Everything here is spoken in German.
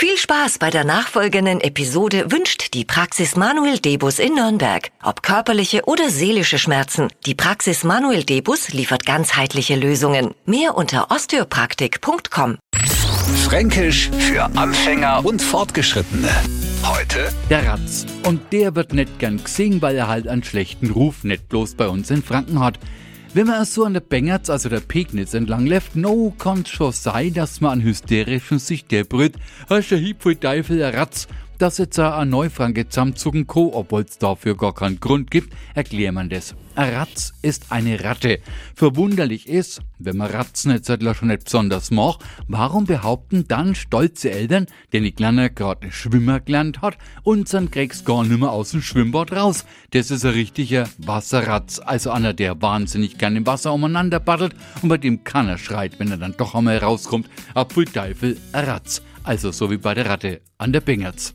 Viel Spaß bei der nachfolgenden Episode wünscht die Praxis Manuel Debus in Nürnberg. Ob körperliche oder seelische Schmerzen, die Praxis Manuel Debus liefert ganzheitliche Lösungen. Mehr unter osteopraktik.com. Fränkisch für Anfänger und Fortgeschrittene. Heute Der Ratz. Und der wird nicht gern gesehen, weil er halt einen schlechten Ruf nicht bloß bei uns in Franken hat. Wenn man so an der Bengerz, also der Pegnitz entlang läuft, no kann schon sein, dass man an hysterischen sich der brüllt, hast der Hieb voll Teufel, der Ratz. Dass jetzt ein Neufranke zusammenzucken kann, obwohl es dafür gar keinen Grund gibt, erklärt man das. Ein Ratz ist eine Ratte. Verwunderlich ist, wenn man Ratzenetzettler schon nicht besonders mag, warum behaupten dann stolze Eltern, den die Kleine gerade Schwimmer gelernt hat, unseren kriegst gar nimmer aus dem Schwimmbad raus. Das ist ein richtiger Wasserratz, also einer, der wahnsinnig gern im Wasser umeinander battelt und bei dem keiner schreit, wenn er dann doch einmal rauskommt. Apfel Teufel, ein Ratz. Also so wie bei der Ratte an der Bengerz.